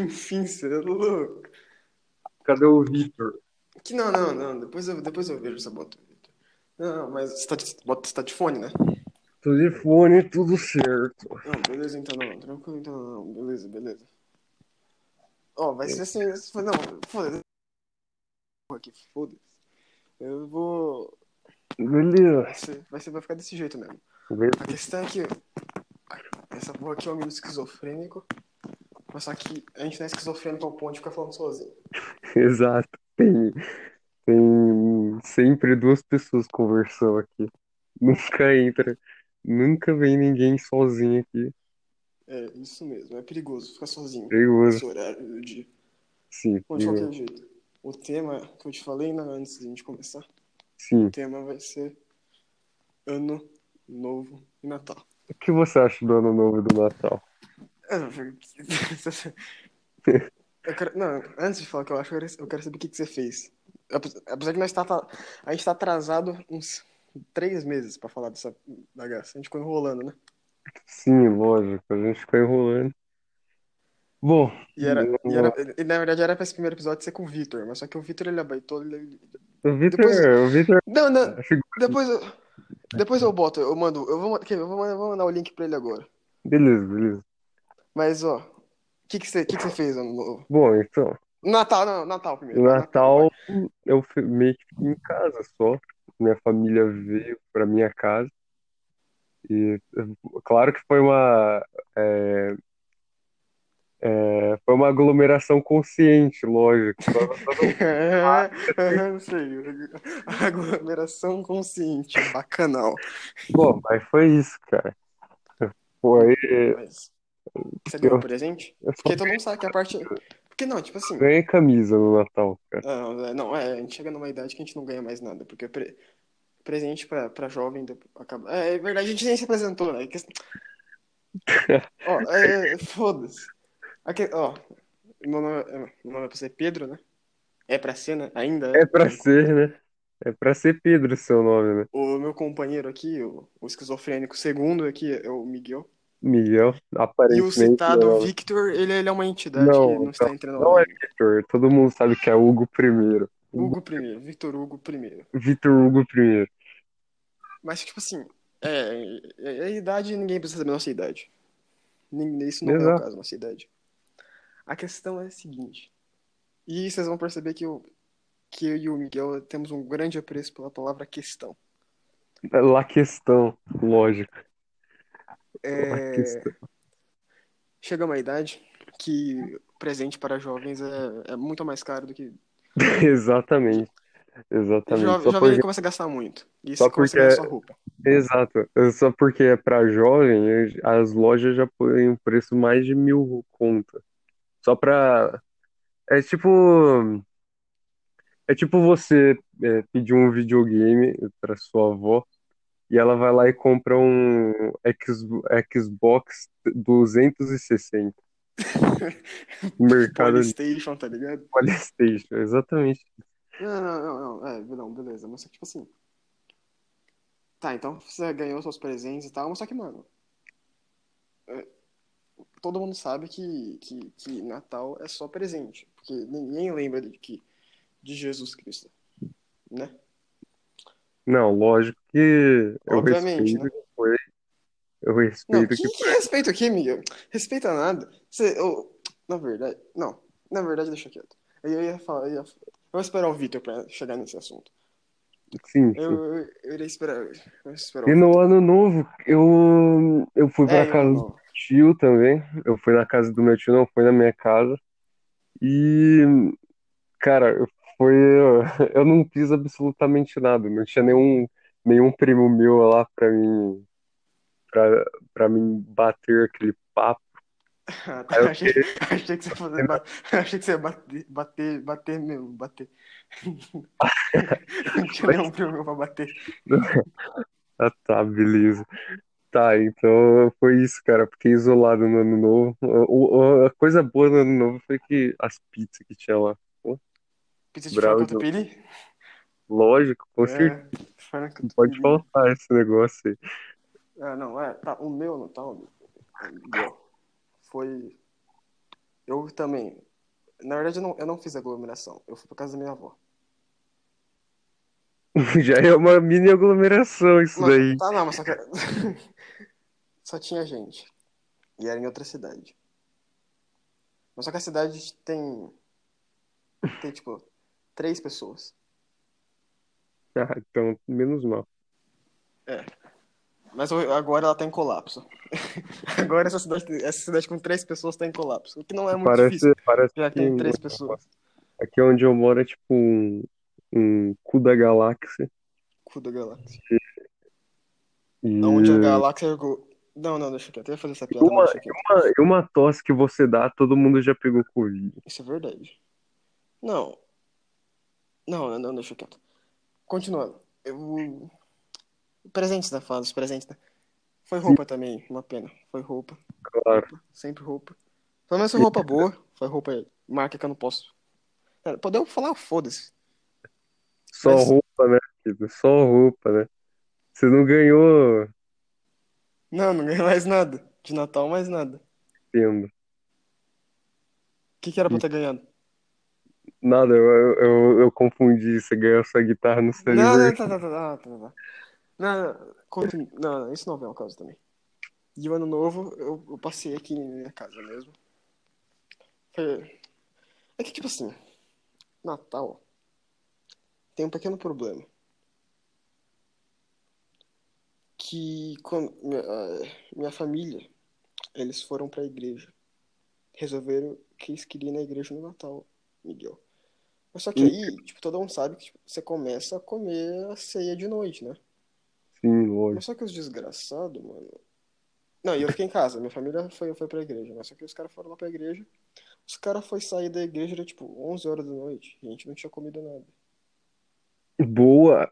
enfim, você é louco. cadê o Vitor? Que não, não, não. Depois eu, depois eu vejo essa bota, Vitor. Não, não, mas você tá, de, bota- você tá de fone, né? Tô de fone, tudo certo. Não, beleza então não. Tranquilo então não. Beleza, beleza. Ó, vai ser assim. Não, foda-se. Que foda-se. Eu vou. Beleza. Vai, ser, vai, ser, vai ficar desse jeito mesmo. Beleza. A questão é que. Essa porra aqui é um amigo esquizofrênico. Mas só que a gente não é esquizofrênico ao ponto de ficar falando sozinho. Exato. Tem, tem sempre duas pessoas conversando aqui. Nunca entra, nunca vem ninguém sozinho aqui. É, isso mesmo. É perigoso ficar sozinho Perigoso. nesse horário do dia. Sim, Bom, de qualquer jeito. O tema que eu te falei né, antes de a gente começar, Sim. o tema vai ser Ano Novo e Natal. O que você acha do Ano Novo e do Natal? Eu quero, não, antes de falar o que eu acho, eu quero, eu quero saber o que, que você fez. Apes- Apesar que nós tá, tá- a gente tá atrasado uns três meses pra falar dessa bagaça. A gente ficou enrolando, né? Sim, lógico, a gente ficou enrolando. Bom, E, era, e, era, e na verdade era pra esse primeiro episódio ser com o Vitor, mas só que o Vitor ele abaitou. Ele... o Vitor, Depois- o Vitor, Não, não, que- depois eu, depois eu boto, eu mando, vou, eu vou, mandar- eu vou mandar o link pra ele agora. beleza, beleza. Mas, ó, o que, que, você, que, que você fez ano novo? Bom, então, Natal, não, Natal primeiro. no vai, Natal eu meio que fiquei em casa só. Minha família veio pra minha casa. E claro que foi uma é, é, foi uma aglomeração consciente, lógico. É, não sei. Aglomeração consciente, bacanal. Bom, mas foi isso, cara. Foi. Mas, você ganhou Eu- um presente? Eu Porque todo mundo sabe que a parte. Porque não, tipo assim. ganhei camisa no Natal, cara. ah, é, Não, é, a gente chega numa idade que a gente não ganha mais nada. Porque pre- presente pra, pra jovem acaba. É, é verdade, a gente nem se apresentou, né? Que- Ó, é, é, foda-se. Aqui, ó, meu nome, é- meu nome é pra ser Pedro, né? É pra ser, né? Ainda É pra ser, né? É pra ser Pedro seu nome, né? O meu companheiro aqui, o, o esquizofrênico segundo aqui, é o Miguel. Miguel, E o aparentemente. citado não, Victor, ele, ele é uma entidade Não, que não está entrando não é. Victor. Todo mundo sabe que é Hugo primeiro. Hugo primeiro, Victor Hugo primeiro. Vitor Hugo primeiro. Mas, tipo assim, é, é, é a idade, ninguém precisa saber a nossa idade. Isso não é o Exato. caso, nossa idade. A questão é a seguinte. E vocês vão perceber que eu, que eu e o Miguel temos um grande apreço pela palavra questão. La questão, lógico. É, chega uma idade que presente para jovens é, é muito mais caro do que Exatamente. Exatamente. Só jovem porque... começa a gastar muito. E Só porque- ganhar sua roupa. Exato. Só porque é pra jovem, as lojas já põem um preço mais de mil conta. Só pra. É tipo. É tipo você é, pedir um videogame pra sua avó e ela vai lá e compra um Xbox 260 no mercado de Polystation, tá ligado? PlayStation. Exatamente. Não, não, não, não. É, não, beleza. Mas só que, tipo assim. Tá, então você ganhou seus presentes e tal, mas só que, mano. é, todo mundo sabe que, que, que Natal é só presente. Porque ninguém lembra de, que, de Jesus Cristo. Né? Não, lógico que eu Obviamente, respeito né? que foi. Eu Não, respeito que, que que respeito aqui, Miguel? Respeita nada. Você, eu- na verdade, não. Na verdade, deixa quieto. Eu ia falar, eu, ia, eu vou esperar o Vitor pra chegar nesse assunto. sim, Eu, sim. eu, eu esperar, eu ia esperar E o no ano novo, eu, eu fui pra É, eu casa do não. tio também. Eu fui na casa do meu tio, não foi na minha casa. E, cara, foi. Eu não fiz absolutamente nada. Não tinha nenhum, nenhum primo meu lá pra mim, pra, pra mim bater aquele papo. Ah, tá. Achei, achei que você ia fazer, ba- achei que você ia bater, bater, bater mesmo, bater. Não tinha nenhum primo meu pra bater. Ah, tá, beleza. Tá, então foi isso, cara. Fiquei isolado no ano novo. A coisa boa no ano novo foi que as pizzas que tinha lá. Pizza de Bravo, catupiry? Lógico, com certeza. É, Não pode faltar esse negócio aí. Ah, não, é, tá, o meu Natal, Miguel, foi Eu também. Na verdade, eu não, eu não fiz aglomeração. Eu fui pra casa da minha avó. Já é uma mini aglomeração isso Mas, daí. tá, não, mas só que. só tinha gente. E era em outra cidade. Mas só que a cidade tem. Tem, tipo, três pessoas. Ah, então, menos mal. Mas o- agora ela tá em colapso. agora essa cidade, essa cidade com três pessoas tá em colapso. O que não é muito Parece, difícil, parece já que tem três pessoas. aqui onde eu moro é tipo um, um cu da galáxia. Cu da galáxia. E Onde a galáxia ergou. Não, não, deixa quieto. Eu ia fazer essa piada, Uma- mas uma, e uma tosse que você dá, todo mundo já pegou Covid. Isso é verdade. Não. Não, não, não, deixa quieto. Continuando. Eu... Presentes, né? Falando dos presentes, né? Foi roupa também, uma pena. Foi roupa. Claro. Roupa, Sempre roupa. Pelo menos foi roupa boa. Foi roupa marca que eu não posso. Podemos falar, foda-se. Só Mas- roupa, né, querido? Só roupa, né? Você não ganhou Não, não ganhei mais nada. De Natal, mais nada. tendo. O que, que era pra eu ter ganhado? Nada, eu, eu, eu confundi. Você ganhou sua guitarra no Não, não, tá, tá, tá, tá, tá, tá. Não, não, não, não, isso não vem ao caso também. E o ano novo, eu, eu passei aqui na minha casa mesmo. Foi... É que, tipo assim, Natal tem um pequeno problema. Que quando minha, minha família, eles foram pra igreja. Resolveram que eles queriam ir na igreja no Natal, Miguel. Mas só que aí, tipo, todo mundo sabe que tipo, você começa a comer a ceia de noite, né? Sim, lógico. Mas só que os desgraçados, mano. Não, e eu fiquei em casa, minha família foi, foi pra igreja, mas só que os caras foram lá pra igreja. Os caras foram sair da igreja, era tipo 11 horas da noite, e a gente não tinha comido nada. Boa!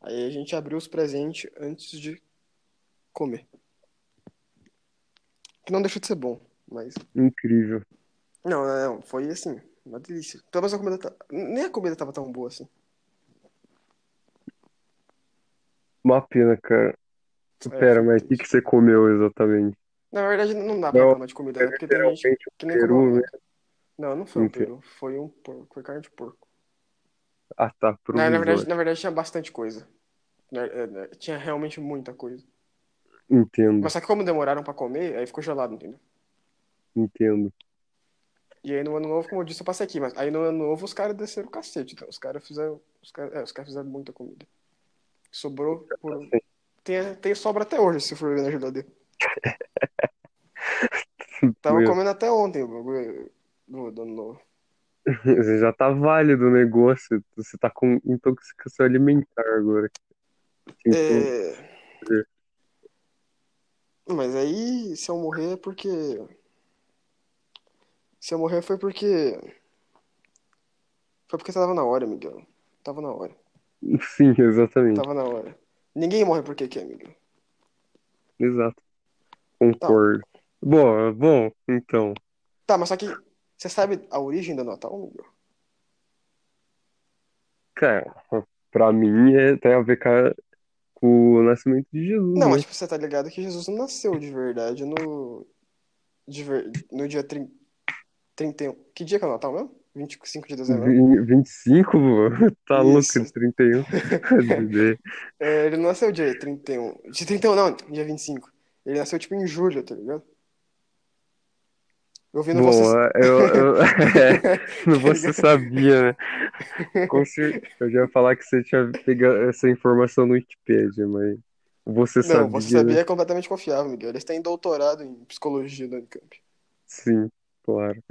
Aí a gente abriu os presentes antes de comer. Que não deixou de ser bom, mas. Incrível. Não, não, não, foi assim, uma delícia. Menos a comida. tá- Nem a comida tava tão boa assim. Uma pena, cara. É, Pera, mas o que, que você comeu exatamente? Na verdade, não dá pra Não, reclamar de comida, né? Porque tem gente que nem peru, come né? Não, não foi um peru, foi um porco, foi carne de porco. Ah, tá, Na, na verdade, na verdade tinha bastante coisa. É, é, Tinha realmente muita coisa. Entendo, Mas só que como demoraram pra comer, aí ficou gelado, entendeu? entendo. E aí no ano novo, como eu disse, eu passei aqui. Mas aí no ano novo os caras desceram o cacete. Então, os caras fizeram. Os caras, é, os caras fizeram muita comida. Sobrou por. Tem, tem sobra até hoje, se for ver na geladeira. Tava Meu, comendo até ontem o bagulho do, do ano novo. Você já tá válido o negócio. Você tá com intoxicação alimentar agora. É... Mas aí, se eu morrer é porque. Se eu morrer foi porque. Foi porque tava na hora, Miguel. Tava na hora. Sim, exatamente. Tava na hora. Ninguém morre porque quer, Miguel. Exato. Concordo. Bom, bom, então. Tá, mas só que. Você sabe a origem do Natal, Miguel? Cara, pra mim é, tem a ver com o nascimento de Jesus, Não, né? mas tipo, você tá ligado que Jesus não nasceu de verdade no. De ver... No dia 30... 31. Que dia que é o Natal mesmo? 25 de dezembro? né? Vi- 25, pô? Tá louco, Isso. 31. Dizer. É, ele não nasceu dia 31. De 31, não, dia 25. Ele nasceu tipo em julho, tá ligado? Eu vi no Bom, Você. eu, eu, é, você sabia, né? Com cer- Eu já ia falar que você tinha pegado essa informação no Wikipedia, mas você Não, sabia, você sabia né? é completamente confiável, Miguel. Eles têm doutorado em psicologia da Unicamp. Sim, claro.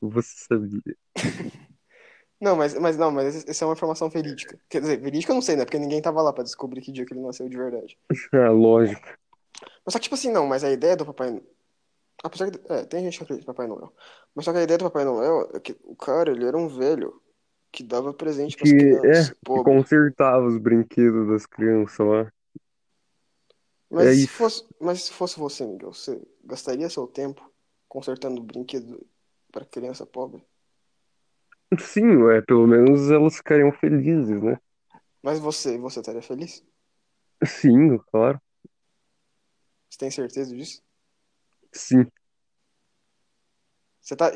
Você sabia. Não, mas, mas não, mas essa é uma informação verídica. Quer dizer, verídica eu não sei, né? Porque ninguém tava lá pra descobrir que dia que ele nasceu de verdade. Ah, lógico. Mas só que, tipo assim, não, mas a ideia do Papai Noel. Apesar que. É, tem gente que acredita em Papai Noel. Mas só que a ideia do Papai Noel é que o cara, ele era um velho que dava presente pras Que crianças, é, que pobres. consertava os brinquedos das crianças lá. Mas É se isso. fosse, mas se fosse você, Miguel, você gastaria seu tempo consertando brinquedo para criança pobre? Sim, é, pelo menos elas ficariam felizes, né? Mas você, você estaria feliz? Sim, claro. Você tem certeza disso? Sim. Você tá.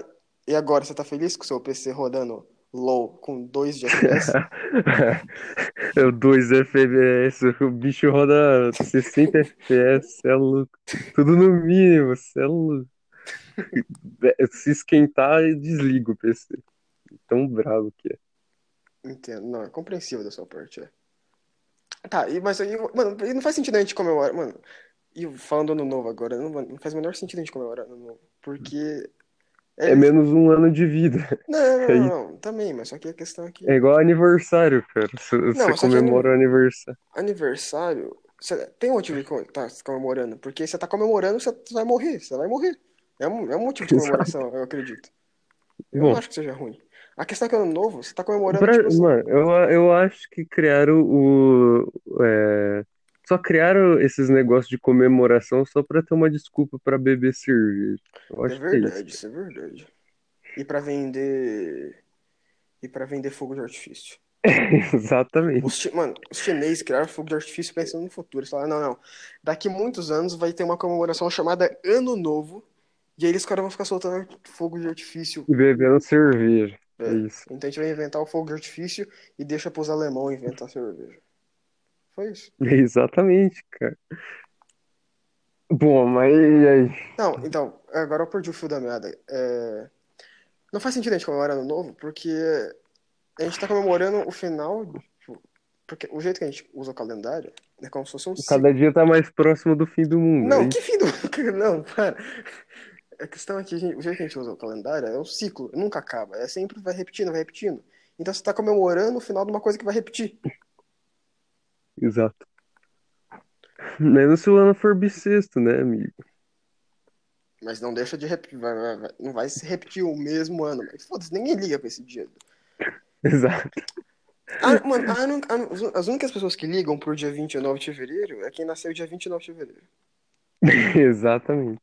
E agora, você tá feliz com o seu PC rodando low com 2 de FPS? É 2 FPS, o bicho roda 60 FPS, é louco. Tudo no mínimo, cê é louco. Se esquentar, desliga o PC. Tão bravo que é. Entendo. Não, é compreensível da sua parte, é. Tá, e, mas aí, mano, não faz sentido a gente comemorar, mano. E falando ano novo agora, não, não faz o menor sentido a gente comemorar ano novo. Porque. É menos um ano de vida. Não, não, Aí- não, não, também, mas só que a questão aqui. É igual aniversário, cara. Você você comemora o aniversário. Aniversário. Você tem um motivo de tá comemorando. Porque você tá comemorando, você vai morrer. Você vai morrer. É um, é um motivo de comemoração, eu acredito. Eu Bom. não acho que seja ruim. A questão é que ano novo, você tá comemorando, Pra- tipo assim, mano, eu, eu acho que criaram o. é, só criaram esses negócios de comemoração só pra ter uma desculpa pra beber cerveja. Eu É que é isso. verdade, isso é verdade. E pra vender. E pra vender fogo de artifício. Exatamente. Os, mano, os chineses criaram fogo de artifício pensando no futuro. Eles falaram, não, não. Daqui muitos anos vai ter uma comemoração chamada Ano Novo. E aí eles caras vão ficar soltando fogo de artifício. E bebendo cerveja. É. É isso. Então a gente vai inventar o fogo de artifício e deixa pros alemão inventar cerveja. Foi isso. Exatamente, cara. Bom, mas e aí? Não, então, agora eu perdi o fio da meada. É, Não faz sentido a gente comemorar ano novo, porque a gente tá comemorando o final. tipo, Porque o jeito que a gente usa o calendário é como se fosse um ciclo. Cada dia tá mais próximo do fim do mundo. Não, é que fim do. Não, para. A questão é que gente- o jeito que a gente usa o calendário é um ciclo, nunca acaba. É sempre vai repetindo, vai repetindo. Então você tá comemorando o final de uma coisa que vai repetir. Exato. Menos se o ano for bissexto, né, amigo? Mas não deixa de repetir. vai- vai- vai- Não vai se repetir o mesmo ano. Mas foda-se, ninguém liga pra esse dia. Exato. Ah, mano, a unu- a unu- as únicas pessoas que ligam pro dia 29 de fevereiro é quem nasceu dia 29 de fevereiro. Exatamente.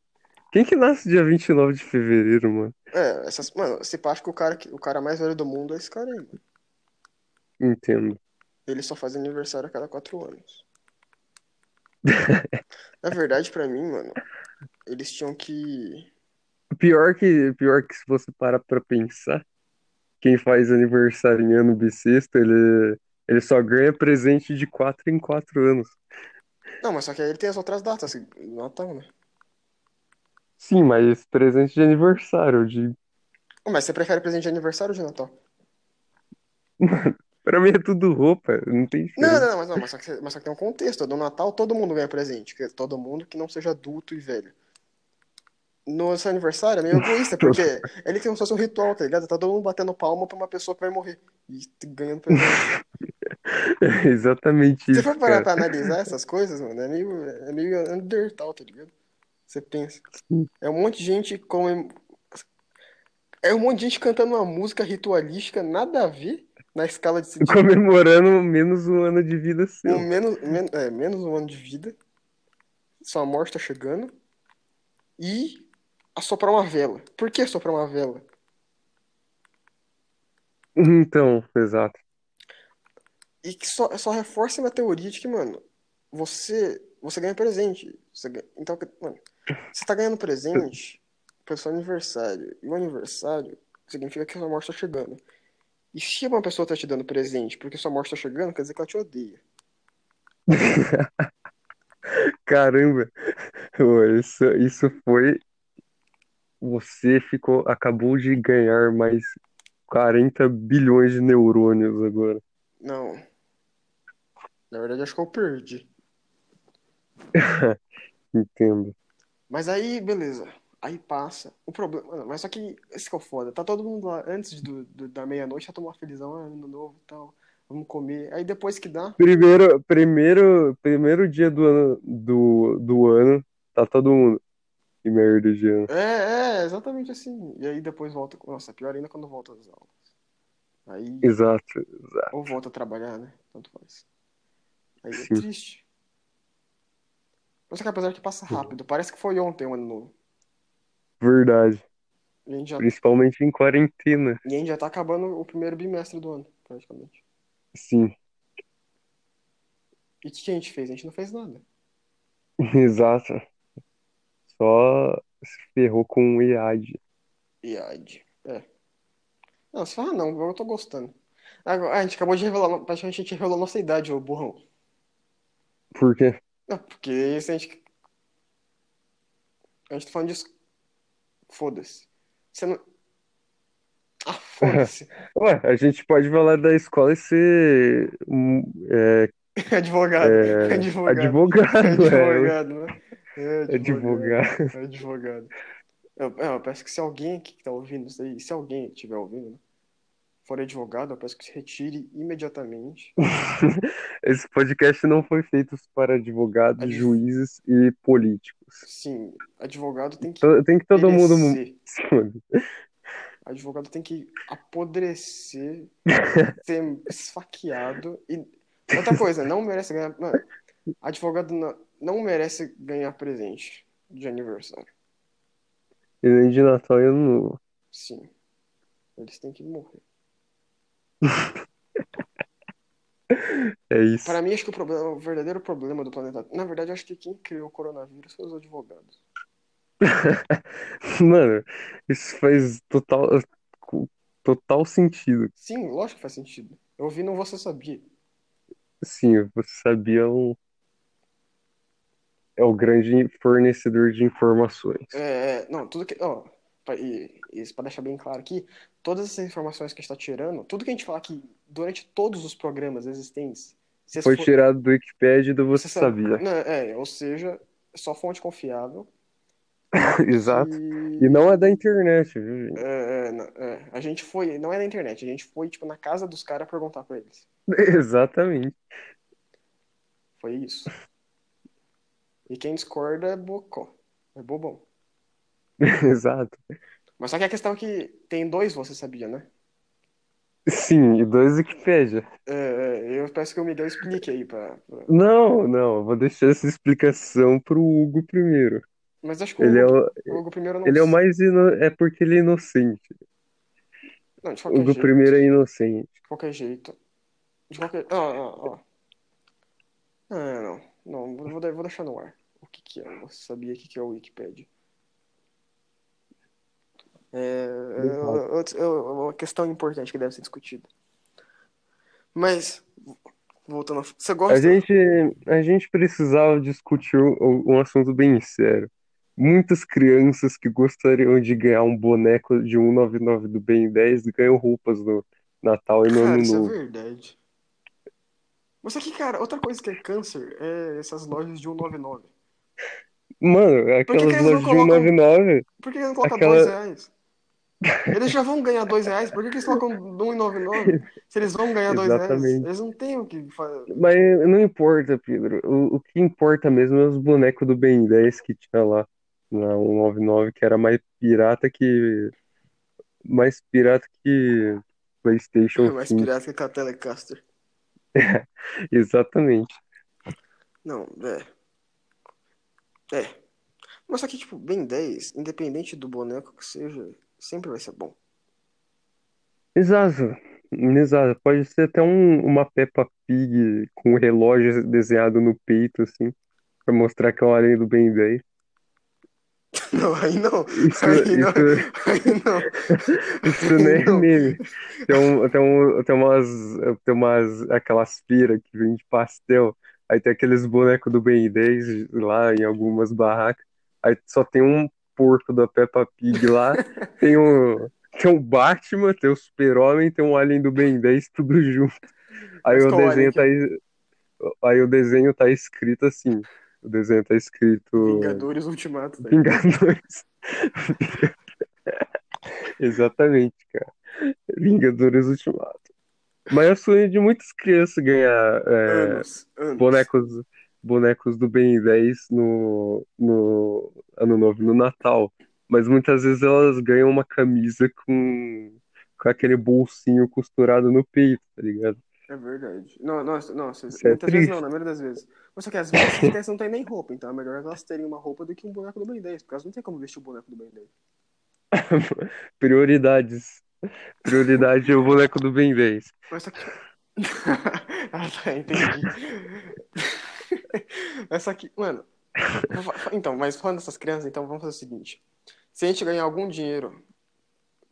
Quem que nasce dia 29 de fevereiro, mano? É, essas, mano, você acha que o cara, que- o cara mais velho do mundo é esse cara aí, mano. Entendo. Ele só faz aniversário a cada quatro anos. Na verdade, pra mim, mano, eles tinham que. Pior que, pior que se você parar pra pensar, quem faz aniversário em ano bissexto, ele, ele só ganha presente de 4 em 4 anos. Não, mas só que aí ele tem as outras datas, assim, Natal, né? Sim, mas presente de aniversário, de... Mas você prefere presente de aniversário ou de Natal? Pra mim é tudo roupa, não tem Não, não, não, mas, não, mas, só que, mas só que tem um contexto. No Natal todo mundo ganha presente. dizer, Todo mundo que não seja adulto e velho. No seu aniversário é meio egoísta, porque ele tem como se fosse um ritual, tá ligado? Tá todo mundo batendo palma pra uma pessoa que vai morrer. E ganhando presente. É exatamente Se você isso, for parar cara. pra analisar essas coisas, mano, é meio, é meio undertal, tá ligado? Você pensa. É um monte de gente com. É um monte de gente cantando uma música ritualística, nada a ver na escala de, Comemorando menos um ano de vida seu. um menos, men- é, menos um ano de vida. Sua morte tá chegando. E assoprar uma vela. Por que assoprar uma vela? Então, exato. E que só, só reforça minha teoria de que, mano, você, você ganha presente. Você ganha- então, mano, você tá ganhando presente pelo seu aniversário. E o aniversário significa que sua morte tá chegando. E se uma pessoa tá te dando presente porque sua morte tá chegando, quer dizer que ela te odeia. Caramba. Isso, isso foi. Você ficou, acabou de ganhar mais 40 bilhões de neurônios agora. Não. Na verdade, acho que eu perdi. Entendo. Mas aí, beleza. Aí passa. O problema. Mas só que esse que é o foda. Tá todo mundo lá antes do, do- da meia-noite já tomou uma felizão, ah, ano novo e tal. Vamos comer. Aí depois que dá. Primeiro, primeiro, primeiro dia do ano, do, do ano, tá todo mundo. Que merda de ano. É, é, exatamente assim. E aí depois volta. Nossa, pior ainda quando volta às aulas. Aí. Exato, exato. Ou volta a trabalhar, né? Tanto faz. Aí é Sim. triste. Só que apesar que passa rápido. Parece que foi ontem o ano novo. Verdade. Já, Principalmente em quarentena. e a gente já tá acabando o primeiro bimestre do ano, praticamente. Sim, E o que a gente fez? A gente não fez nada. exato. Só se ferrou com o IAD. IAD. É. Não, você fala, não, eu tô gostando. Agora, a gente acabou de revelar, praticamente a gente revelou nossa idade, ô burrão. Por quê? Não, porque se a gente. A gente tá falando disso. Foda-se. Você não. Ah, foda-se. Ué, a gente pode falar da escola e ser é, Advogado. é, Advogado. advogado, é, Advogado, né? É, advogado. É advogado. Eu, é, eu peço que se alguém aqui que tá ouvindo isso aí, se alguém estiver ouvindo, né, for advogado, eu peço que se retire imediatamente. Esse podcast não foi feito para advogados, Adv- juízes e políticos. Sim, advogado tem que To- Tem que todo mundo. perecer. Advogado tem que apodrecer, ser esfaqueado e. Outra coisa, não merece ganhar. Mano, advogado não, não merece ganhar presente de aniversário. E nem de Natal e Ano Novo. Sim. Eles têm que morrer. É isso. Para mim, acho que o, problema, o verdadeiro problema do planeta. Na verdade, acho que quem criou o coronavírus foi os advogados. Mano, isso faz total, total sentido. Sim, lógico que faz sentido. Eu ouvi no Você Sabia. Sim, você sabia um. É o grande fornecedor de informações. É, não, tudo que. Ó, pra deixar bem claro aqui, todas essas informações que a gente tá tirando, tudo que a gente fala aqui durante todos os programas existentes, Foi for- tirado do Wikipedia e do Você você sabe- Sabia. É, ou seja, só fonte confiável. Exato. E, E não é da internet, viu, gente? é, é, é, a gente foi, não é na internet, a gente foi, tipo, na casa dos caras perguntar pra eles. Exatamente. Foi isso. E quem discorda é bocó. É bobão. Exato. Mas só que a questão é que tem dois, você sabia, né? Sim, e dois Wikipedia. É, é, eu peço que o Miguel explique aí pra. pra- Não, não, vou deixar essa explicação pro Hugo primeiro. Mas acho que o Ele é Hugo, o, o Hugo primeiro não ele é o mais ino... é porque ele é inocente. Não, de qualquer Hugo jeito. primeiro é inocente. De qualquer jeito. De qualquer. Ó. Ah, não. Não, vou, vou vou deixar no ar. O que que é? Você sabia o que que é o Wikipedia? É, é, é, é uma questão importante que deve ser discutida. Mas, voltando. Você A gosta? gente, a gente precisava discutir um, um assunto bem sério. Muitas crianças que gostariam de ganhar um boneco de 199 do Ben 10 ganham roupas no Natal e no Cara, Ano isso é Novo. verdade. Mas aqui, cara, outra coisa que é câncer é essas lojas de 199. Mano, que que aquelas lojas de colocam- 199, Por que eles não colocam Aquela- dois reais? Eles já vão ganhar dois reais, por que que eles colocam 1,99? Se eles vão ganhar dois reais, eles não têm o que fazer. mas não importa, Pedro. O, o que importa mesmo é os bonecos do Ben 10 que tinha lá na 199, que era mais pirata que. Mais pirata que PlayStation Mais 5. pirata que a Telecaster. Exatamente. Não, é. É. Mas só que, tipo, Ben 10, independente do boneco que seja, sempre vai ser bom. Exato. Exato. Pode ser até um, uma Peppa Pig com um relógio desenhado no peito, assim, pra mostrar que é o além do Ben 10. Não, aí não. Isso, Aí não. isso, Aí não. isso nem é Não. meme. Tem, um, tem, um, tem umas, tem umas, aquelas feiras que vende pastel, aí tem aqueles bonecos do Ben 10 lá em algumas barracas, aí só tem um porco da Peppa Pig lá, tem um, tem um Batman, tem o Super-Homem, tem um Alien do Ben 10, tudo junto. Aí o desenho tá, es- aí o desenho tá escrito assim, o desenho tá escrito Vingadores Ultimato. Tá? Vingadores. Exatamente, cara. Vingadores Ultimato. Mas é o sonho de muitas crianças ganhar é, Anos. Anos. bonecos, bonecos do Ben 10 no, no Ano Novo, no Natal. Mas muitas vezes elas ganham uma camisa com, com aquele bolsinho costurado no peito, tá ligado? É verdade. Não, nossa, nossa, Isso é muitas vezes triste. não, na maioria das vezes. Mas só que às vezes as crianças não têm nem roupa, então é melhor elas terem uma roupa do que um boneco do Ben 10, porque elas não têm como vestir o boneco do Ben 10. Prioridades. Prioridade é o boneco do Ben 10. Mas só que. ah, tá, entendi. mas só que, mano. Então, mas falando dessas crianças, então vamos fazer o seguinte: se a gente ganhar algum dinheiro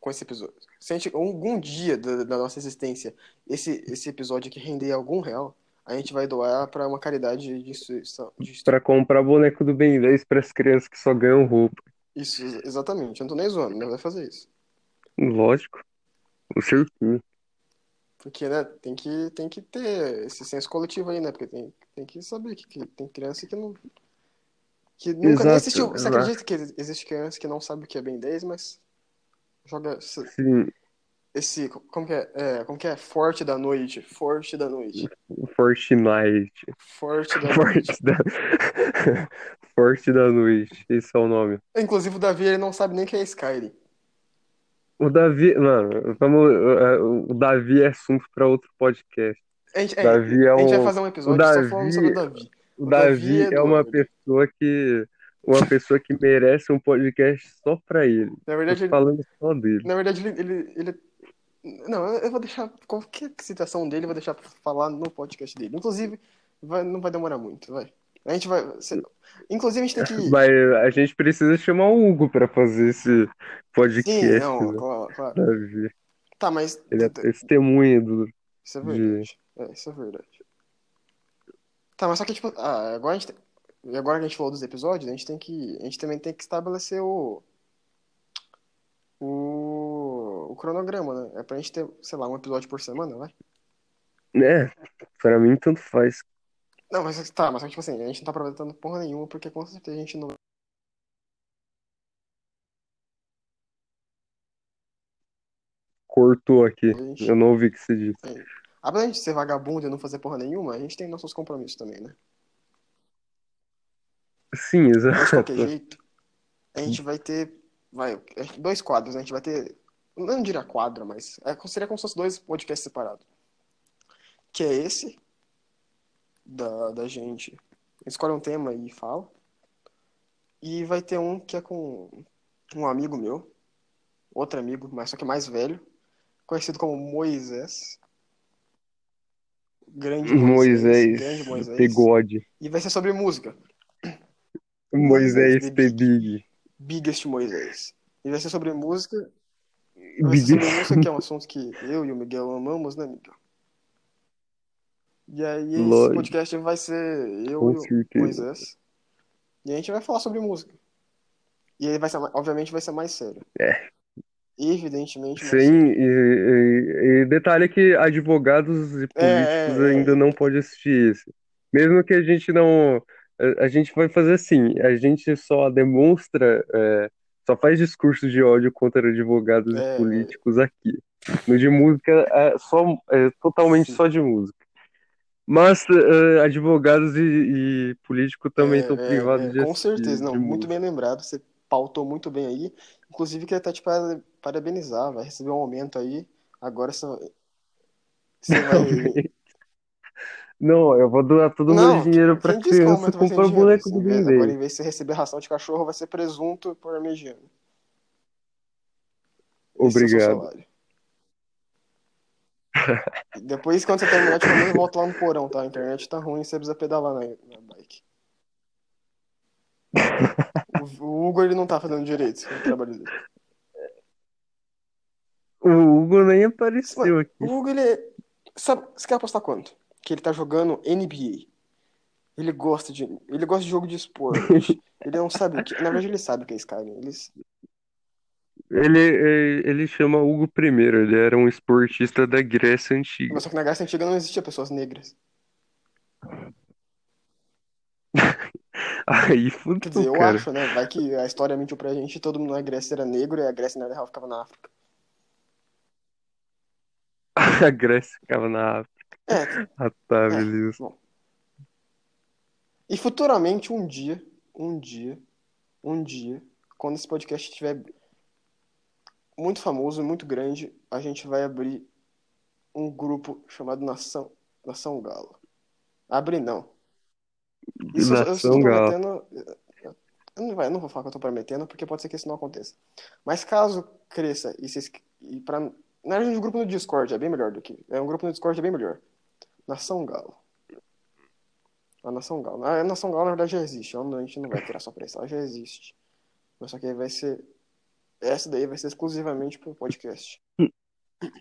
com esse episódio, se a gente, algum dia da, da nossa existência, esse, esse episódio aqui render algum real, a gente vai doar pra uma caridade de instituição. De. Pra comprar boneco do Ben 10 pras crianças que só ganham roupa. Isso, ex- exatamente. Eu não tô nem zoando, mas vai fazer isso. Lógico. Com certeza. Porque, né, tem que, tem que ter esse senso coletivo aí, né? Porque tem, tem que saber que, que tem criança que não. Que nunca nem Exato, assistiu. Você exato. acredita que existe criança que não sabe o que é Ben 10, mas joga esse, Sim, esse- como que é? É, como que é? Forte da noite, forte da noite, Fortnite. forte da noite. Forte da... Forte da noite. Esse é o nome. Inclusive o Davi, ele não sabe nem o que é Skyrim. O Davi, mano, vamos, o Davi é assunto para outro podcast. A gente, O Davi é a gente vai um, fazer um o episódio só falando Davi, sobre o Davi. o O Davi Davi é uma Eduardo. pessoa que, uma pessoa que merece um podcast só pra ele. Na verdade, ele, falando só dele. na verdade, ele, ele, ele- Não, eu vou deixar qualquer citação dele, eu vou deixar pra falar no podcast dele. Inclusive, vai- não vai demorar muito, vai. A gente vai. Inclusive, a gente tem que. Mas a gente precisa chamar o Hugo pra fazer esse Sim, podcast, não, né? claro, claro. Tá, mas. Ele é testemunha do, Isso é de. verdade. É, isso é verdade. Tá, mas só que, tipo, ah, agora a gente. tem- Agora que a gente falou dos episódios, a gente tem que. A gente também tem que estabelecer o. O, o cronograma, né? É pra gente ter, sei lá, um episódio por semana, vai? É, pra mim tanto faz. Não, mas tá, mas tipo assim, a gente não tá aproveitando porra nenhuma, porque com certeza a gente não. Cortou aqui. A gente, Eu não ouvi o que você disse. é, apesar de ser vagabundo e não fazer porra nenhuma, a gente tem nossos compromissos também, né? Sim, Mas de qualquer exato. jeito, a gente vai ter. Vai, é, dois quadros, né? A gente vai ter. Não diria quadro, mas é, seria como se fossem dois podcasts separados. Que é esse, da, da gente. Escolhe um tema e fala. E vai ter um que é com um amigo meu, outro amigo, mas só que mais velho, conhecido como Moisés. Grande Moisés, grande Moisés, Moisés. Pegode. E vai ser sobre música. Moisés, Moisés The Big. Big. Biggest Moisés. E vai ser sobre música. Vai ser sobre música, que é um assunto que eu e o Miguel amamos, né, Miguel? E aí esse Lógico, podcast vai ser eu e o. Moisés. E a gente vai falar sobre música. E aí vai ser, obviamente, vai ser mais sério. É. Evidentemente Sim, e, e- e detalhe que advogados e políticos É, é, ainda é. não pode assistir isso. Mesmo que a gente não. A, a gente vai fazer assim, a gente só demonstra, é, só faz discurso de ódio contra advogados e É, é, políticos aqui. No de música é só é totalmente sim. só de música. Mas é, advogados e, e políticos também estão É, é, privados é, de com certeza. Não, de muito bem lembrado. Você pautou muito bem aí. Inclusive, queria até te para- parabenizar. Vai receber um aumento aí. Agora você você vai. Não, eu vou doar todo o meu dinheiro pra o criança comprar dinheiro? boneco do Ben Agora, 10. em vez de você receber ração de cachorro, vai ser presunto parmegiano. Esse é o Obrigado. Depois, quando você terminar de comer, volta lá no porão, tá? A internet tá ruim, você precisa pedalar na, na bike. O, o Hugo, ele não tá fazendo direito o trabalho dele. O Hugo nem Mano, apareceu aqui. o Hugo, ele é... Sabe, você quer apostar quanto? Que ele tá jogando NBA. Ele gosta de... Ele gosta de jogo de esporte. Ele não sabe o que... Na verdade, ele sabe o que é Skyrim. Ele... Ele, é- ele chama Hugo primeiro, ele era um esportista da Grécia Antiga. Mas só que na Grécia Antiga não existia pessoas negras. Aí Quer fudeu, dizer, eu cara. acho, né? Vai que a história mentiu pra gente e todo mundo na Grécia era negro e a Grécia na real ficava na África. A Grécia ficava na África. É, Ah, tá, beleza. E futuramente, um dia, um dia, um dia, quando esse podcast estiver muito famoso, muito grande, a gente vai abrir um grupo chamado Nação, Nação Galo. Abrir não. Isso eu, eu Nação Galo. Eu não, vai, eu não vou falar que eu tô prometendo, porque pode ser que isso não aconteça. Mas caso cresça e vocês. E pra, na verdade, um grupo no Discord é bem melhor do que. É um grupo no Discord é bem melhor. Nação Galo. A Nação Galo. A Nação Galo, na verdade, já existe. A gente não vai criar só pra isso. Ela já existe. Mas só que aí vai ser. Essa daí vai ser exclusivamente pro podcast.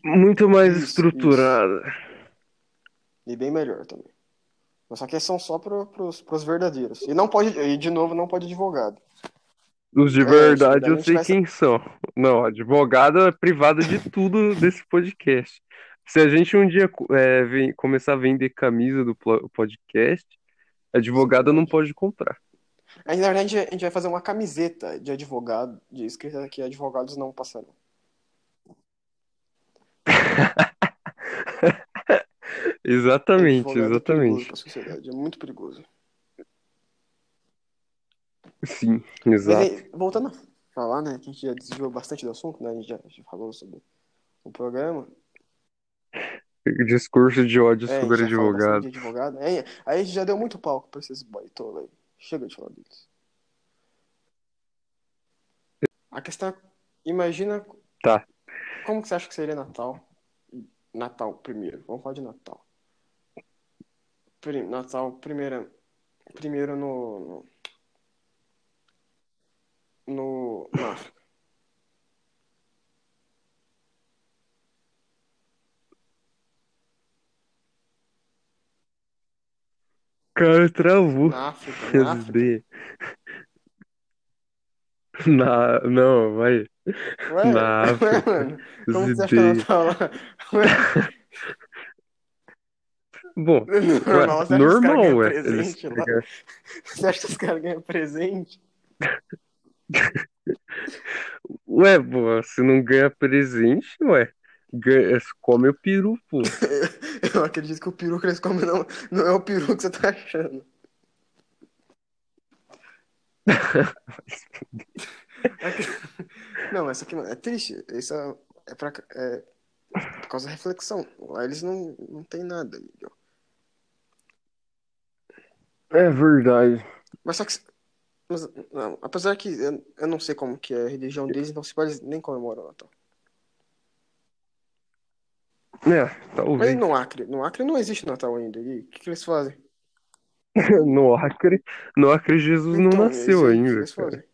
Muito mais Isso, estruturada. E bem melhor também. Mas só que são só pro, pros, pros verdadeiros. E não pode, e de novo, não pode advogado. Os de É, verdade eu sei ser- quem são. Não, advogado é privado de tudo desse podcast. Se a gente um dia é, vem- começar a vender camisa do podcast, advogado não pode comprar. Aí, na verdade, a gente vai fazer uma camiseta de advogado, de escrita que advogados não passarão. Exatamente, Advogado é exatamente. sociedade, é muito perigoso. Sim, Mas exato. aí, voltando a falar, né, que a gente já desviou bastante do assunto, né, a gente já, já falou sobre o programa. Discurso de ódio É, a gente sobre advogado. advogado. Aí, aí a gente já deu muito palco pra esses baitola aí. Chega de falar deles. A questão é, imagina Tá. como que você acha que seria Natal? Natal primeiro, vamos falar de Natal. Pri- Natal primeiro, primeiro no, no, no na África. Cara, travou. Na África, na África. Na... Não, vai. Ué, Na ué, África. mano, como você acha que? Ué, Bom, normal, ué, você acha que os caras normal, ganham ué. Eles presente lá? pegam- Você acha que os caras ganham presente? Ué, pô, se não ganha presente, ué. Ganha... Come o peru, pô. Eu acredito que o peru que eles comem não, não é o peru que você tá achando. Não, essa aqui é triste. Isso é, é, pra, é por causa da reflexão. Lá eles não, não tem nada, Miguel. É verdade. Mas só que. mas, não, apesar que eu, eu não sei como que é a religião deles, então se pode eles nem comemoram o Natal. É, Mas talvez. no Acre, no Acre não existe Natal ainda. E o que, que eles fazem? No Acre, no Acre Jesus não Então, nasceu eles- o que ainda, eles?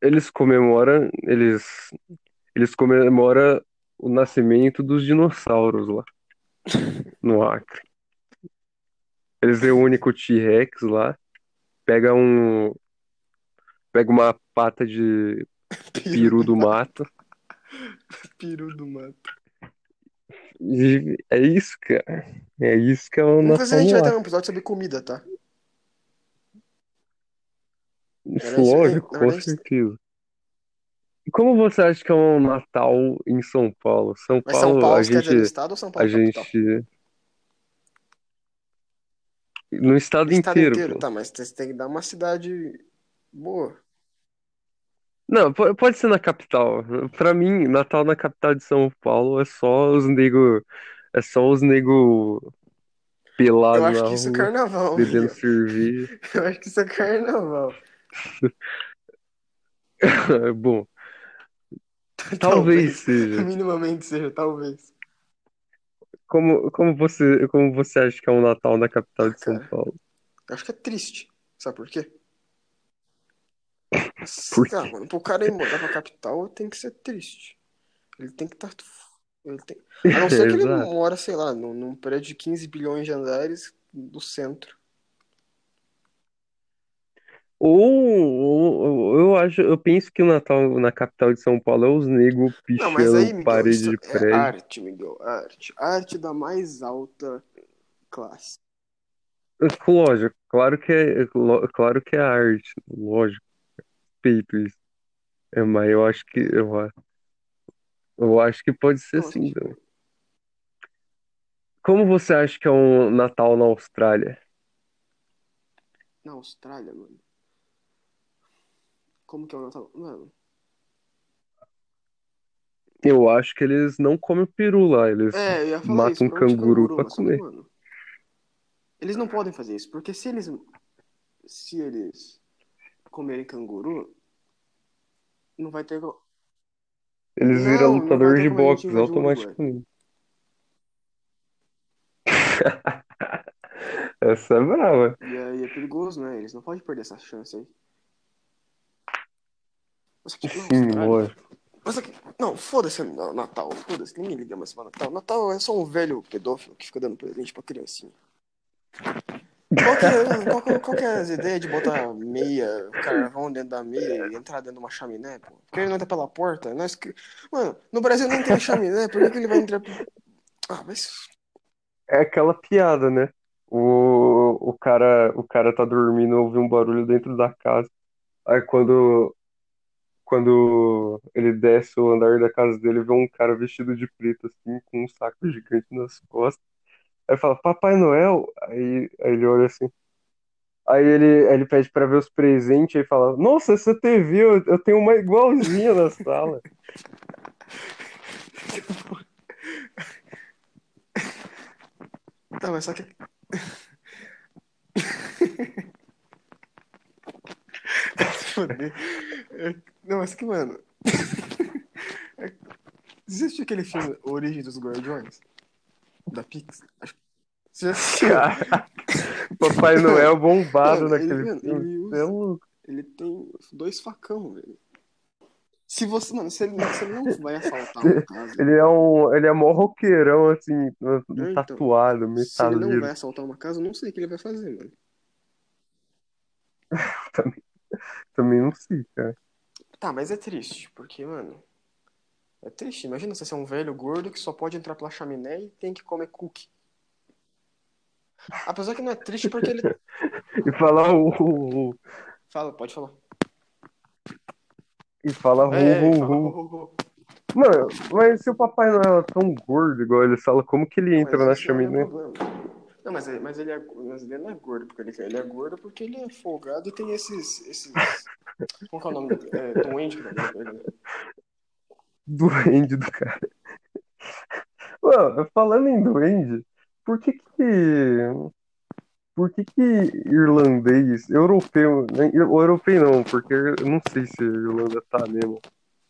Eles comemoram, eles, eles comemoram o nascimento dos dinossauros lá, no Acre. Eles reúnem com o T-Rex lá, pega um, pega uma pata de peru do mato Peru do mato. e é isso, cara. É isso que é o Inclusive, a Natal gente no vai ter um episódio sobre comida, tá? Lógico, com verdade- certeza. E como você acha que é um Natal em São Paulo? São Mas São Paulo, Paulo, a você quer dizer no gente, estado ou São a Paulo capital? gente, no estado O estado inteiro, inteiro, tá, mas você tem que dar uma cidade boa. Não, po- pode ser na capital. Pra mim, Natal na capital de São Paulo é só os nego, é só os nego Eu pelado acho na que isso é rua, carnaval, bebendo cerveja. Eu acho que isso é carnaval. Bom, talvez seja. Minimamente seja, talvez. Como, como você, como você acha que é um Natal na capital de São Cara. Paulo? Eu acho que é triste. Sabe por quê? Por Ah, mano, pro cara ir mudar pra capital tem que ser triste. Ele tem que estar. Ele tem... A não ser que ele mora, sei lá, num, num prédio de 15 bilhões de andares do centro. Ou, ou- eu acho, eu penso que o Natal na capital de São Paulo é os mas pichando aí, Miguel, parede de é prédio. arte, Miguel. Arte. Arte da mais alta classe. Lógico, claro que é, claro que é arte, lógico, respeito isso. É, mas eu acho que eu, eu acho que pode ser Não, sim. Como você acha que é um Natal na Austrália? na Austrália, mano. Como que é o Natal? Mano, Eu acho que eles não comem peru lá, eles é, matam isso, um provavelmente canguru canguru, pra comer. mano, eles não podem fazer isso, porque se eles se eles comerem canguru, não vai ter Eles viram Não, não lutador de boxe Uruguai. automaticamente. Essa é brava. E aí é perigoso, né? Eles não podem perder essa chance aí. Mas aqui, na Sim, lógico. Mas aqui, não, foda-se o Natal, foda-se, ninguém liga mais pra Natal. Natal é só um velho pedófilo que fica dando presente pra criancinha. Qual que, é, qual, qual- qual que é as ideias de botar meia, carvão dentro da meia e entrar dentro de uma chaminé, pô? Porque ele não entra pela porta? Nós que... Mano, no Brasil nem tem chaminé, por que, que ele vai entrar... Ah, mas... É aquela piada, né? O, o cara, o cara tá dormindo, ouve um barulho dentro da casa. Aí quando, quando ele desce o andar da casa dele, vê um cara vestido de preto, assim, com um saco gigante nas costas. Aí fala, Papai Noel? Aí, aí ele olha assim. Aí ele, ele pede pra ver os presentes e fala, Nossa, essa TV, eu, eu tenho uma igualzinha na sala. Tá, mas só que... É, Não, mas que, mano... É- Existe aquele filme Origem dos Guardiões? Da Pix? Acho- Você já assistiu? Papai Noel bombado Mano, ele- naquele mano, filme. ele é usa- louco. Ele tem dois facão, velho. Se você, mano, se ele, se ele não vai assaltar uma casa, Ele é um, ele é mó roqueirão, assim, então, tatuado, se ele não metaleiro. vai assaltar uma casa, eu não sei o que ele vai fazer, mano. Também, também não sei, cara. Tá, mas é triste, porque, mano, é triste. Imagina você ser um velho gordo que só pode entrar pela chaminé e tem que comer cookie. Apesar que não é triste porque ele. E falar o, Fala, pode falar. e fala ru, É, ru, ru. ho. Mano, mas se o Papai Noel é tão gordo igual ele fala, como que ele entra Mas na não é chaminé? Não, mas, ele- mas, ele é, mas ele não é gordo porque ele quer. Ele é gordo porque ele é folgado e tem esses. esses que é o nome? É, doente né? Duende do cara. Mano, falando em duende, por que que. Por que que irlandês, europeu, né, europeu não, porque eu não sei se a Irlanda tá mesmo,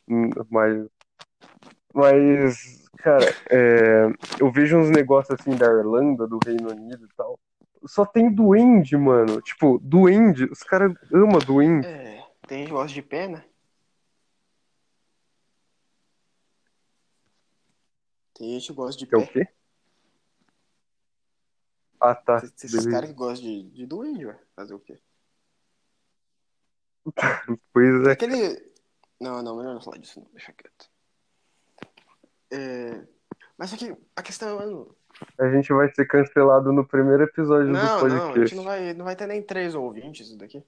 hum, mas, mas, cara, é, eu vejo uns negócios assim da Irlanda, do Reino Unido e tal, só tem duende, mano, tipo, duende, os caras amam duende, É, tem gosta de pé, que gosta de que é o pé. quê? Ah, tá, Esses caras que gostam de, de duende, ué. Fazer o quê? Pois é, Aquele. Não, não, melhor não falar disso, não. Deixa quieto. É... Mas que a questão é, mano. a gente vai ser cancelado no primeiro episódio do Não, não, a gente podcast. não vai, não vai ter nem três ouvintes isso daqui.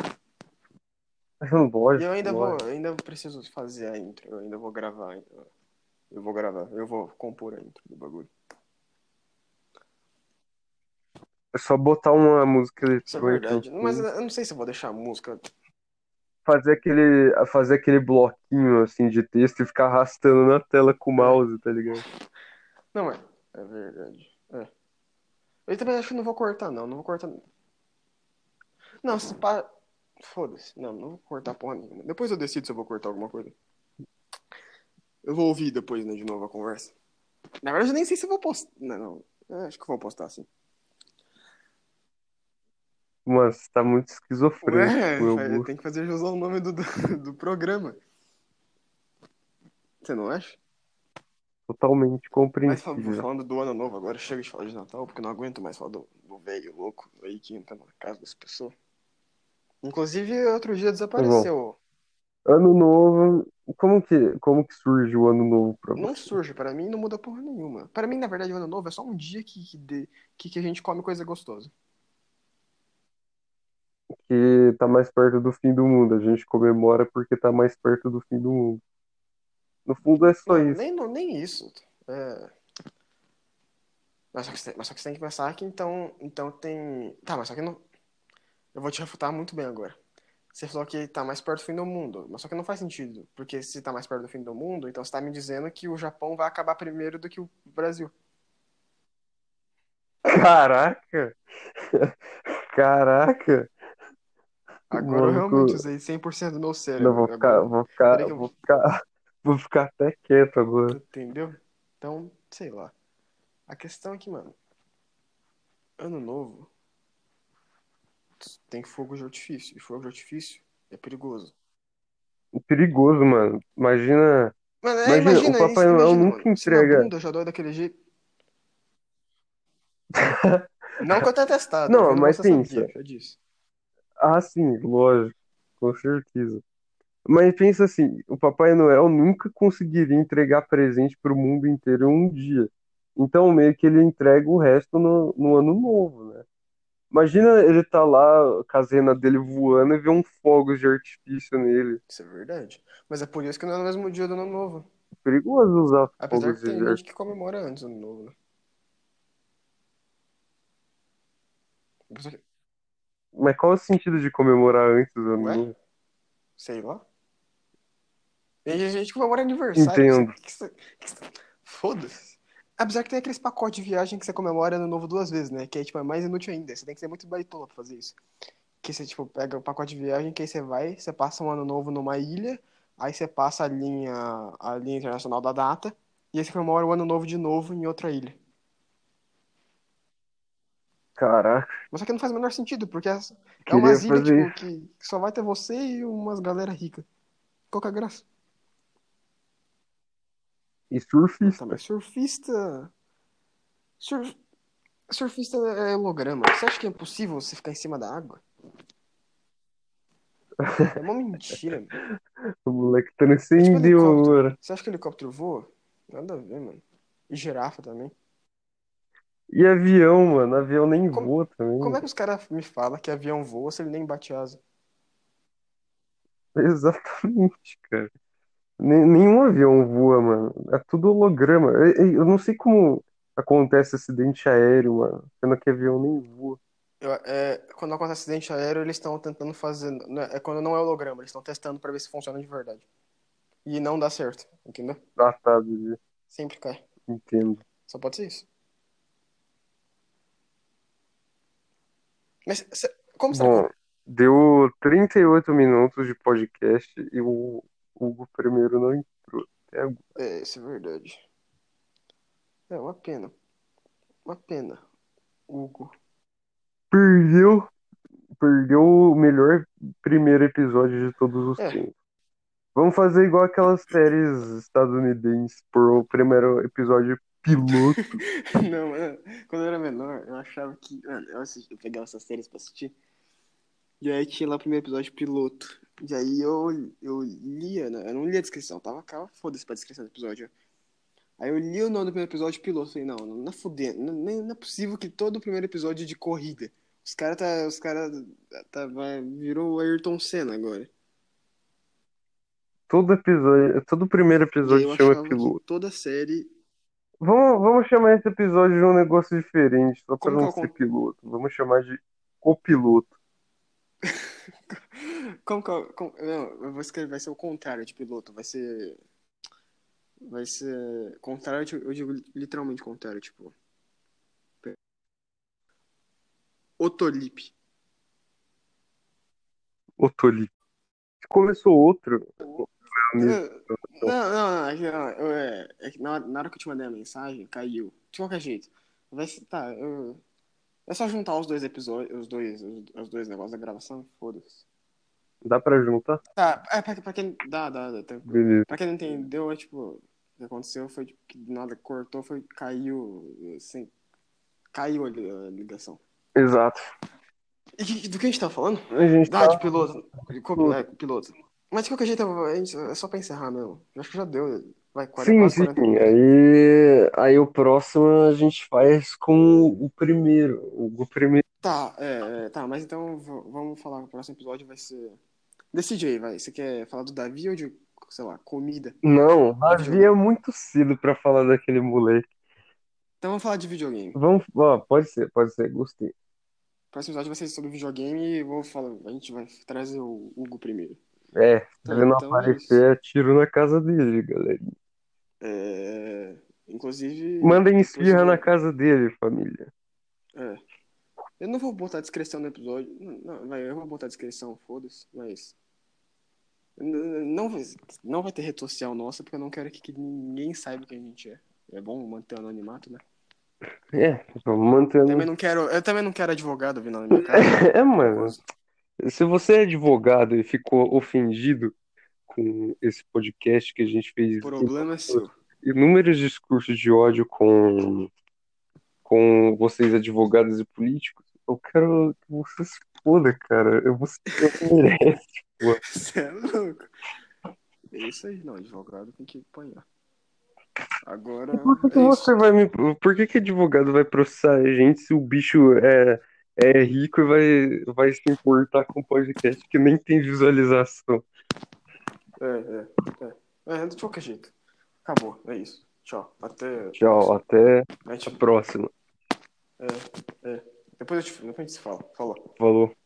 E Lógico, eu ainda vou, lógico. eu ainda preciso fazer a intro, eu ainda vou gravar. Eu vou gravar, eu vou compor a intro do bagulho. É só botar uma música Isso é verdade. Mas fundo. eu não sei se eu vou deixar a música. fazer aquele, fazer aquele bloquinho assim de texto e ficar arrastando na tela com o mouse, tá ligado? Não, é. É verdade. É. Eu também acho que não vou cortar, não. Não vou cortar. Não, se pá. Foda-se. Não, não vou cortar porra nenhuma. Depois eu decido se eu vou cortar alguma coisa. Eu vou ouvir depois, né, de novo a conversa. Na verdade, eu nem sei se eu vou postar. Não, não. É, acho que eu vou postar sim. Mano, você tá muito esquizofrênico, meu fa- burro. tem que fazer jus ao nome do, do, do programa. Você não acha? Totalmente Mas compreensível. falando do ano novo, agora chega de falar de Natal, porque eu não aguento mais falar do do velho louco aí que entra na casa das pessoas. Inclusive, outro dia desapareceu. Ano novo, como que, como que surge o ano novo pra Não você? surge, para mim não muda porra nenhuma. Para mim, na verdade, o ano novo é só um dia que, que, de- que, que a gente come coisa gostosa. Que tá mais perto do fim do mundo. A gente comemora porque tá mais perto do fim do mundo. No fundo é só Não, isso. nem, não, nem isso. É... Mas, só que, você- mas só que você tem que pensar que então, então tem. Tá, mas só que não. Eu vou te refutar muito bem agora. Você falou que tá mais perto do fim do mundo, mas só que não faz sentido. Porque se tá mais perto do fim do mundo, então você tá me dizendo que o Japão vai acabar primeiro do que o Brasil. Caraca! Caraca! Agora eu Maluco, realmente usei 100% do meu não, cérebro. vou ficar, vou ficar, eu vou ficar, vou ficar até quieto agora. Entendeu? Então, sei lá. A questão é que, mano, ano novo tem fogo de artifício. E fogo de artifício é perigoso. perigoso, mano. Imagina, Mano, é, imagina, o imagina, Papai Noel nunca mano. Entrega. bunda já dói daquele jeito. Não que eu tenha testado, Não, mas pensa. sabia, já disse. Ah, sim, lógico, com certeza. Mas pensa assim, o Papai Noel nunca conseguiria entregar presente pro mundo inteiro em um dia. Então, meio que ele entrega o resto no, no ano novo, né? Imagina ele tá lá, a rena dele voando e ver um fogos de artifício nele. Isso é verdade. Mas é por isso que não é no mesmo dia do ano novo. Perigoso usar Apesar fogos que de tem gente que comemora antes do ano novo, né? Que- Mas qual é o sentido de comemorar antes do ano Ué? novo? Sei lá. Tem gente que comemora aniversário. Entendo. Que que Foda-se. Apesar que tem aqueles pacotes de viagem que você comemora ano novo duas vezes, né? Que aí, tipo, é mais inútil ainda. Você tem que ser muito baitola pra fazer isso. Que você, tipo, pega o pacote de viagem, que aí você vai, você passa um ano novo numa ilha, aí você passa a linha, a linha internacional da data, e aí você comemora o ano novo de novo em outra ilha. Caraca, Mas só que não faz o menor sentido, porque é é umas ilhas, tipo, que só vai ter você e umas galera rica. Qual que é a graça? E Tá, surfista. mas surfista. Sur... Surfista é holograma. Você acha que é impossível você ficar em cima da água? É uma mentira, mano. O moleque transcendeu helicóptero. agora. Você acha que helicóptero voa? Nada a ver, mano. E girafa também. E avião, mano. Avião nem Como, voa como também. é que os caras me falam que avião voa se ele nem bate asa? Exatamente, cara. Nenhum avião voa, mano. É tudo holograma. Eu, não sei como acontece acidente aéreo, mano. Sendo que avião nem voa. É, quando acontece acidente aéreo, eles estão tentando fazer. né, É quando não é holograma, eles estão testando pra ver se funciona de verdade. E não dá certo, entendeu? Ah, tá, beleza. Sempre cai. Entendo. Só pode ser isso. Mas cê- como será Bom, que. deu 38 minutos de podcast e o Hugo primeiro não entrou. Até agora. É, isso é verdade. É uma pena. Uma pena. Hugo. Perdeu, perdeu o melhor primeiro episódio de todos os É, tempos. Vamos fazer igual aquelas séries estadunidenses por o primeiro episódio piloto. não, mano, quando eu era menor, eu achava que. Mano, eu, assisti, eu pegava essas séries pra assistir. E aí tinha lá o primeiro episódio piloto. E aí eu, eu lia, né? Eu não lia a descrição, tava calma, foda-se pra descrição do episódio. Aí eu li o nome do primeiro episódio piloto. Falei, não, não é fudendo. Não, não é possível que todo o primeiro episódio é de corrida. Os caras tá. Os caras tá, vai, virou o Ayrton Senna agora. Todo episódio, todo primeiro E episódio chama piloto. toda série. Vamos, vamos chamar esse episódio de um negócio diferente, só pra Como é não o. ser piloto. Vamos chamar de copiloto. Como que é. o- como- não, eu vou escrever, vai ser o contrário de piloto. Vai ser. Vai ser. Contrário, de- eu digo literalmente contrário, tipo. Otolip. Otoli. Começou outro. Não, não, não, é não, eu, é, é que na, hora que eu te mandei a mensagem, caiu. De qualquer jeito. Vai ser, tá, eu, é só juntar os dois episódios, os dois, os dois negócios da gravação, foda-se. Dá pra juntar? Tá, é, pra, pra quem, dá, dá, dá. Beleza. Pra quem não entendeu, é tipo, o que aconteceu foi tipo, que do nada cortou, foi, caiu, assim, caiu a li- a ligação. Exato. E do que a gente tava falando? A gente Ah, tá. de piloto. De co- é, piloto. Mas de qualquer jeito, a gente- é só pra encerrar mesmo. Eu acho que já deu. Vai, 40, Sim, quase sim. 40 minutos. Aí, aí o próximo a gente faz com o primeiro. O primeiro. Tá, é, é, tá, mas então vamos falar que o próximo episódio vai ser. Decide aí, vai. Você quer falar do Davi ou de, sei lá, comida? Não, Davi é muito cedo pra falar daquele moleque. Então vamos falar de videogame. Vamos, ó, pode ser, pode ser, gostei. O próximo episódio vai ser sobre videogame e vou falar. A gente vai trazer o Hugo primeiro. É, se Tá, ele não então é aparecer, é tiro na casa dele, galera. É, inclusive, Mandem esfirra na casa dele, família. É. Eu não vou botar a descrição no episódio. Não, não, eu vou botar a descrição, foda-se, mas. Não vai, não vai ter rede social nossa, porque eu não quero que, que ninguém saiba quem a gente é. É bom manter o anonimato, né? É, vamos mantendo. Também não quero, eu também não quero advogado vindo na minha casa. É, mano, se você é advogado e ficou ofendido com esse podcast que a gente fez O problema é seu. inúmeros discursos de ódio com, com vocês, advogados e políticos. Eu quero que você se foda, cara. Eu, você merece. Você é louco. É isso aí, não. Advogado tem que apanhar. Agora. Por que, que é você isso. vai me. Por que, que advogado vai processar a gente se o bicho é, é rico e vai, vai se importar com podcast que nem tem visualização? É, é, é. É, de qualquer jeito. Acabou. É isso. Tchau. Até. Tchau, até A gente- a próxima. É, é. Depois, eu te, depois a gente se fala. Falou. Falou.